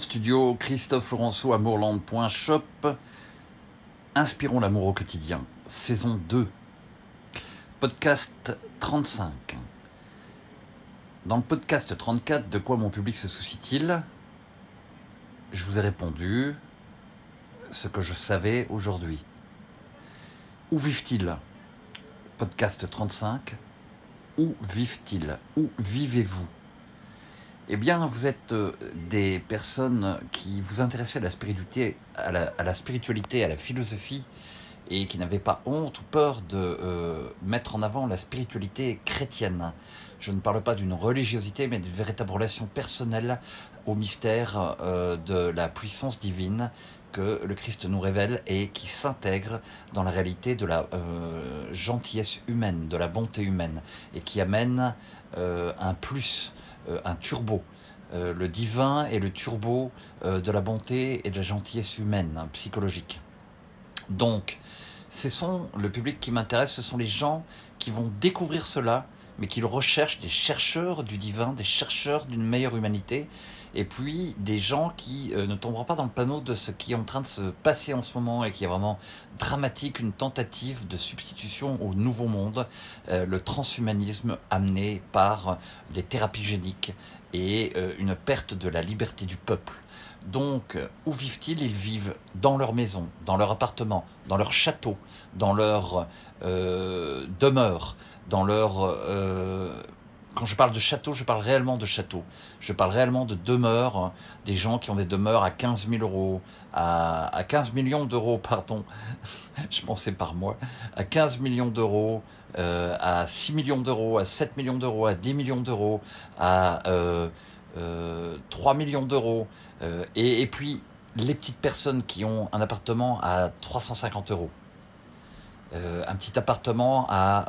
Studio, Christophe Laurenceau, amourland.shop. Inspirons l'amour au quotidien, saison 2, podcast 35. Dans le podcast 34, de quoi mon public se soucie-t-il? Je vous ai répondu ce que je savais aujourd'hui. Où vivent-ils? Podcast 35. Où vivent-ils? Où vivez-vous? Eh bien, vous êtes euh, des personnes qui vous intéressaient à la spiritualité, à la, philosophie, et qui n'avaient pas honte ou peur de euh, mettre en avant la spiritualité chrétienne. Je ne parle pas d'une religiosité, mais d'une véritable relation personnelle au mystère euh, de la puissance divine que le Christ nous révèle et qui s'intègre dans la réalité de la gentillesse humaine, de la bonté humaine, et qui amène un plus un turbo. Euh, le divin est le turbo euh, de la bonté et de la gentillesse humaine, hein, psychologique. Donc, ce sont le public qui m'intéresse, ce sont les gens qui vont découvrir cela, mais qui le recherchent, des chercheurs du divin, des chercheurs d'une meilleure humanité, et puis des gens qui ne tomberont pas dans le panneau de ce qui est en train de se passer en ce moment et qui est vraiment dramatique, une tentative de substitution au nouveau monde, le transhumanisme amené par des thérapies géniques et euh, une perte de la liberté du peuple. Donc, où vivent-ils? Ils vivent dans leur maison, dans leur appartement, dans leur château, dans leur euh, demeure, dans leur... Euh, quand je parle de château, je parle réellement de château. Je parle réellement de demeures, des gens qui ont des demeures à 15 000 euros, à, à 15 millions d'euros, pardon, je pensais par mois, à 15 millions d'euros, euh, à 6 millions d'euros, à 7 millions d'euros, à 10 millions d'euros, à euh, 3 euh, millions d'euros. Euh, et, puis, les petites personnes qui ont un appartement à 350 euros. un petit appartement à,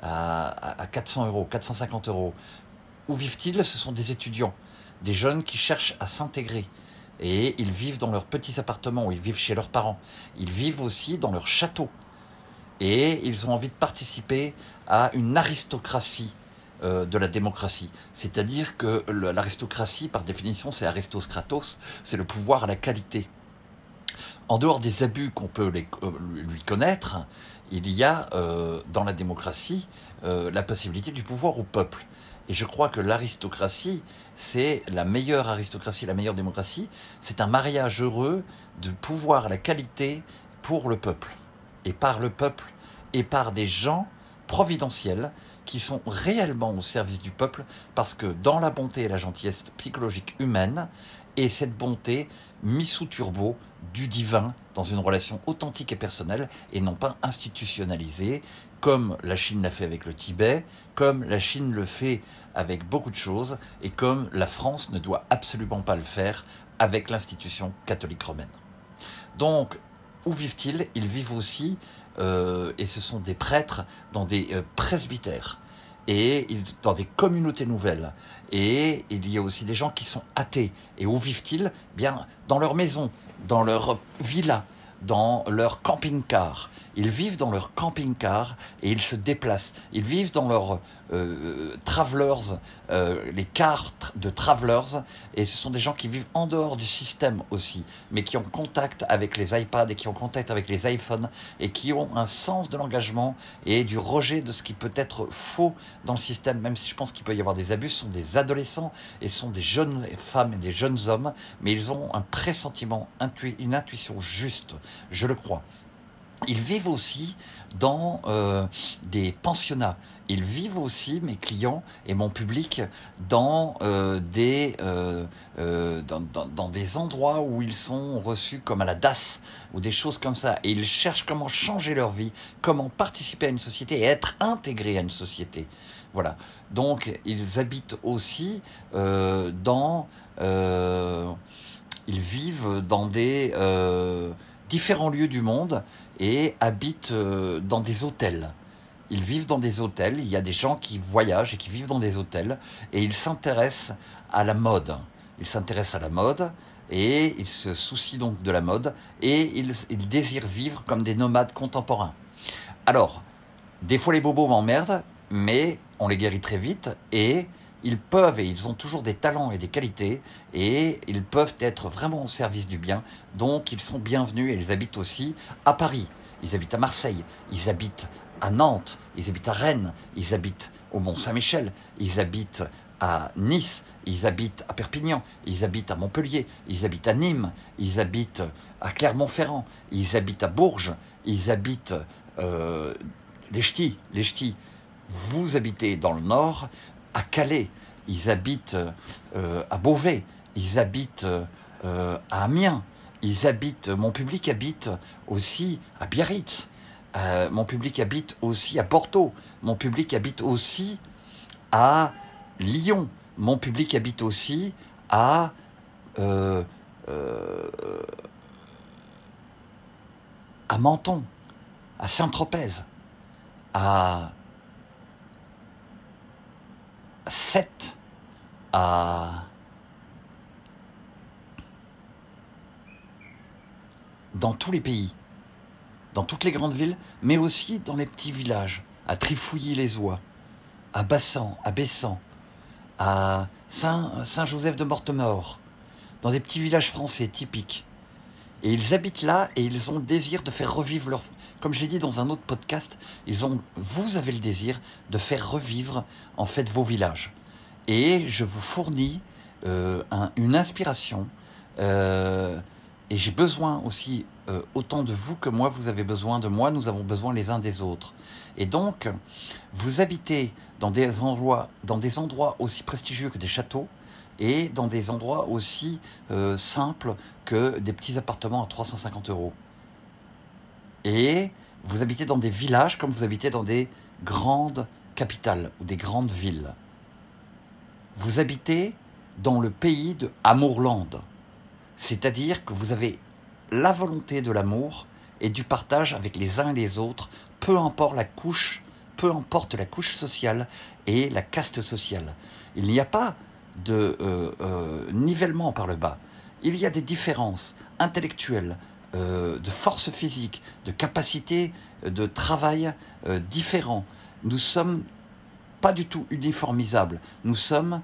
à, à 400 euros, 450 euros. Où vivent-ils? Ce sont des étudiants, des jeunes qui cherchent à s'intégrer. Et ils vivent dans leurs petits appartements, ils vivent chez leurs parents. Ils vivent aussi dans leur château et ils ont envie de participer à une aristocratie euh, de la démocratie. C'est-à-dire que l'aristocratie, par définition, c'est Aristos Kratos, c'est le pouvoir à la qualité. En dehors des abus qu'on peut euh, lui connaître, il y a euh, dans la démocratie la possibilité du pouvoir au peuple. Et je crois que l'aristocratie, c'est la meilleure aristocratie, la meilleure démocratie. C'est un mariage heureux de pouvoir à la qualité pour le peuple et par le peuple et par des gens providentiels qui sont réellement au service du peuple parce que dans la bonté et la gentillesse psychologique humaine et cette bonté mise sous turbo du divin dans une relation authentique et personnelle et non pas institutionnalisée comme la Chine l'a fait avec le Tibet, comme la Chine le fait avec beaucoup de choses et comme la France ne doit absolument pas le faire avec l'institution catholique romaine. Donc où vivent-ils? Ils vivent aussi, euh, et ce sont des prêtres, dans des euh, presbytères, et dans des communautés nouvelles. Et il y a aussi des gens qui sont athées. Et où vivent-ils? Bien, dans leur maison, dans leur villa, dans leur camping-car. Ils vivent dans leur camping-car et ils se déplacent. Ils vivent dans leurs euh, travelers, euh, les cartes de travelers, et ce sont des gens qui vivent en dehors du système aussi, mais qui ont contact avec les iPads et qui ont contact avec les iPhones et qui ont un sens de l'engagement et du rejet de ce qui peut être faux dans le système, même si je pense qu'il peut y avoir des abus. Ce sont des adolescents et ce sont des jeunes femmes et des jeunes hommes, mais ils ont un pressentiment, une intuition juste, je le crois. Ils vivent aussi dans euh, des pensionnats. Ils vivent aussi, mes clients et mon public, dans, euh, des, euh, dans, dans, dans, des endroits où ils sont reçus comme à la DAS ou des choses comme ça. Et ils cherchent comment changer leur vie, comment participer à une société et être intégrés à une société. Voilà. Donc, ils habitent aussi dans... ils vivent dans des différents lieux du monde et habitent euh, dans des hôtels. Ils vivent dans des hôtels, il y a des gens qui voyagent et qui vivent dans des hôtels, et ils s'intéressent à la mode. Ils s'intéressent à la mode, et ils se soucient donc de la mode, et ils, ils désirent vivre comme des nomades contemporains. Alors, des fois les bobos m'emmerdent, mais on les guérit très vite, et ils peuvent et ils ont toujours des talents et des qualités et ils peuvent être vraiment au service du bien. Donc ils sont bienvenus et ils habitent aussi à Paris, ils habitent à Marseille, ils habitent à Nantes, ils habitent à Rennes, ils habitent au Mont-Saint-Michel, ils habitent à Nice, ils habitent à Perpignan, ils habitent à Montpellier, ils habitent à Nîmes, ils habitent à Clermont-Ferrand, ils habitent à Bourges, ils habitent euh, les Ch'tis, les Ch'tis. Vous habitez dans le nord, à Calais, ils habitent euh, à Beauvais, ils habitent euh, à Amiens, ils habitent, mon public habite aussi à Biarritz, euh, mon public habite aussi à Porto, mon public habite aussi à Lyon, mon public habite aussi à à Menton, à Saint-Tropez, à 7 à dans tous les pays, dans toutes les grandes villes, mais aussi dans les petits villages, à Trifouilly-les-Oies, à Bassan, à Bessan, à Saint-Joseph de Mortemort, dans des petits villages français typiques. Et ils habitent là et ils ont le désir de faire revivre leur, comme je l'ai dit dans un autre podcast, ils ont, vous avez le désir de faire revivre en fait vos villages. Et je vous fournis euh, une inspiration. Euh, et j'ai besoin aussi euh, autant de vous que moi, vous avez besoin de moi, nous avons besoin les uns des autres. Et donc, vous habitez dans des endroits, dans des endroits aussi prestigieux que des châteaux et dans des endroits aussi simples que des petits appartements à 350 euros. Et vous habitez dans des villages comme vous habitez dans des grandes capitales ou des grandes villes. Vous habitez dans le pays de Amourland. C'est-à-dire que vous avez la volonté de l'amour et du partage avec les uns et les autres, peu importe la couche, peu importe la couche sociale et la caste sociale. Il n'y a pas de euh, euh, nivellement par le bas. Il y a des différences intellectuelles, euh, de force physique, de capacité de travail différents. Nous sommes pas du tout uniformisables, nous sommes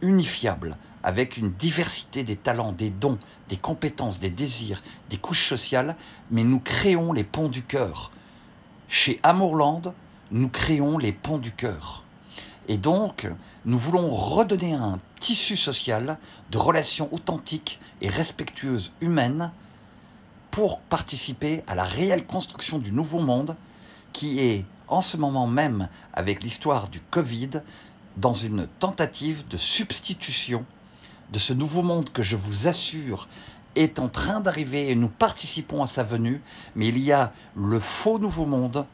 unifiables avec une diversité des talents, des dons, des compétences, des désirs, des couches sociales, mais nous créons les ponts du cœur. Chez Amourland, nous créons les ponts du cœur. Et donc, nous voulons redonner un tissu social de relations authentiques et respectueuses humaines pour participer à la réelle construction du nouveau monde qui est en ce moment même, avec l'histoire du Covid, dans une tentative de substitution de ce nouveau monde que je vous assure est en train d'arriver et nous participons à sa venue, mais il y a le faux nouveau monde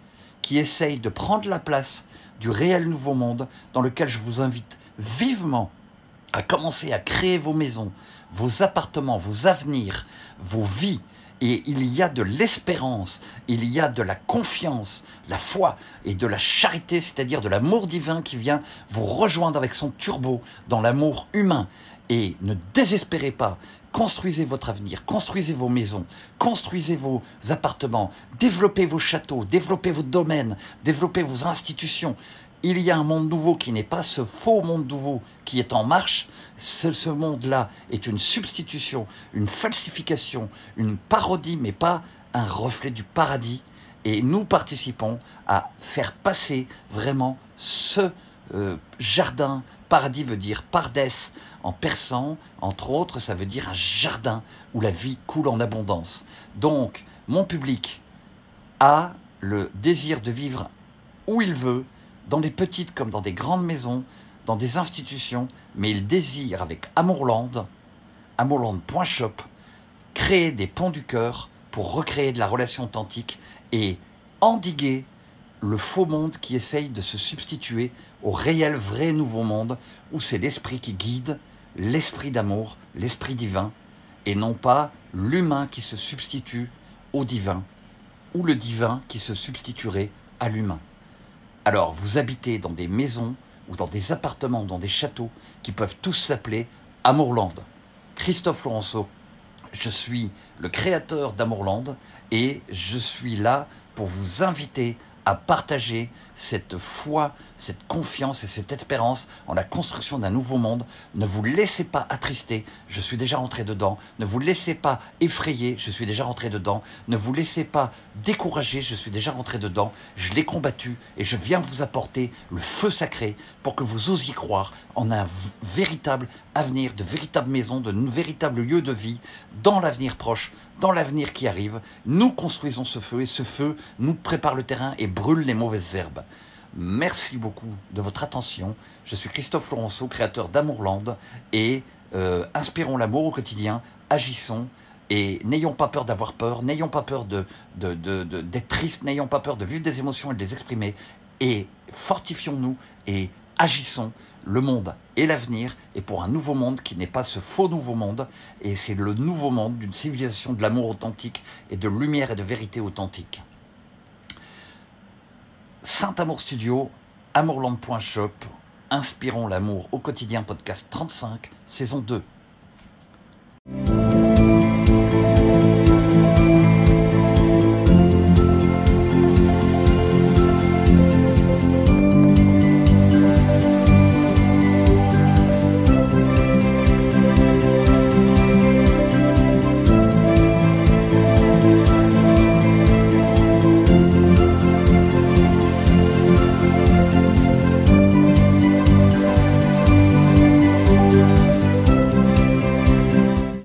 qui essaye de prendre la place du réel nouveau monde dans lequel je vous invite vivement à commencer à créer vos maisons, vos appartements, vos avenirs, vos vies, et il y a de l'espérance, il y a de la confiance, la foi et de la charité, c'est-à-dire de l'amour divin qui vient vous rejoindre avec son turbo dans l'amour humain. Et ne désespérez pas, construisez votre avenir, construisez vos maisons, construisez vos appartements, développez vos châteaux, développez vos domaines, développez vos institutions il y a un monde nouveau qui n'est pas ce faux monde nouveau qui est en marche. Ce, monde-là est une substitution, une falsification, une parodie, mais pas un reflet du paradis. Et nous participons à faire passer vraiment ce euh, jardin. Paradis veut dire pardès en persan, entre autres, ça veut dire un jardin où la vie coule en abondance. Donc, mon public a le désir de vivre où il veut, dans des petites comme dans des grandes maisons, dans des institutions, mais il désire avec Amourland, amourland.shop, créer des ponts du cœur pour recréer de la relation authentique et endiguer le faux monde qui essaye de se substituer au réel vrai nouveau monde où c'est l'esprit qui guide, l'esprit d'amour, l'esprit divin, et non pas l'humain qui se substitue au divin, ou le divin qui se substituerait à l'humain. Alors, vous habitez dans des maisons ou dans des appartements, dans des châteaux qui peuvent tous s'appeler Amourland. Christophe Laurenceau, je suis le créateur d'Amourland et je suis là pour vous inviter à partager cette foi, cette confiance et cette espérance en la construction d'un nouveau monde. Ne vous laissez pas attrister, je suis déjà rentré dedans. Ne vous laissez pas effrayer, je suis déjà rentré dedans. Ne vous laissez pas décourager, je suis déjà rentré dedans. Je l'ai combattu et je viens vous apporter le feu sacré pour que vous osiez croire en un véritable avenir, de véritables maisons, de véritables lieux de vie dans l'avenir proche, dans l'avenir qui arrive. Nous construisons ce feu et ce feu nous prépare le terrain et brûle les mauvaises herbes. Merci beaucoup de votre attention. Je suis Christophe Laurenceau, créateur d'Amourland et euh, inspirons l'amour au quotidien, agissons et n'ayons pas peur d'avoir peur, n'ayons pas peur de, d'être triste, n'ayons pas peur de vivre des émotions et de les exprimer et fortifions-nous et agissons. Le monde et l'avenir et pour un nouveau monde qui n'est pas ce faux nouveau monde et c'est le nouveau monde d'une civilisation de l'amour authentique et de lumière et de vérité authentique. Saint Amour Studio, amourland.shop, Inspirons l'amour au quotidien podcast 35, saison 2.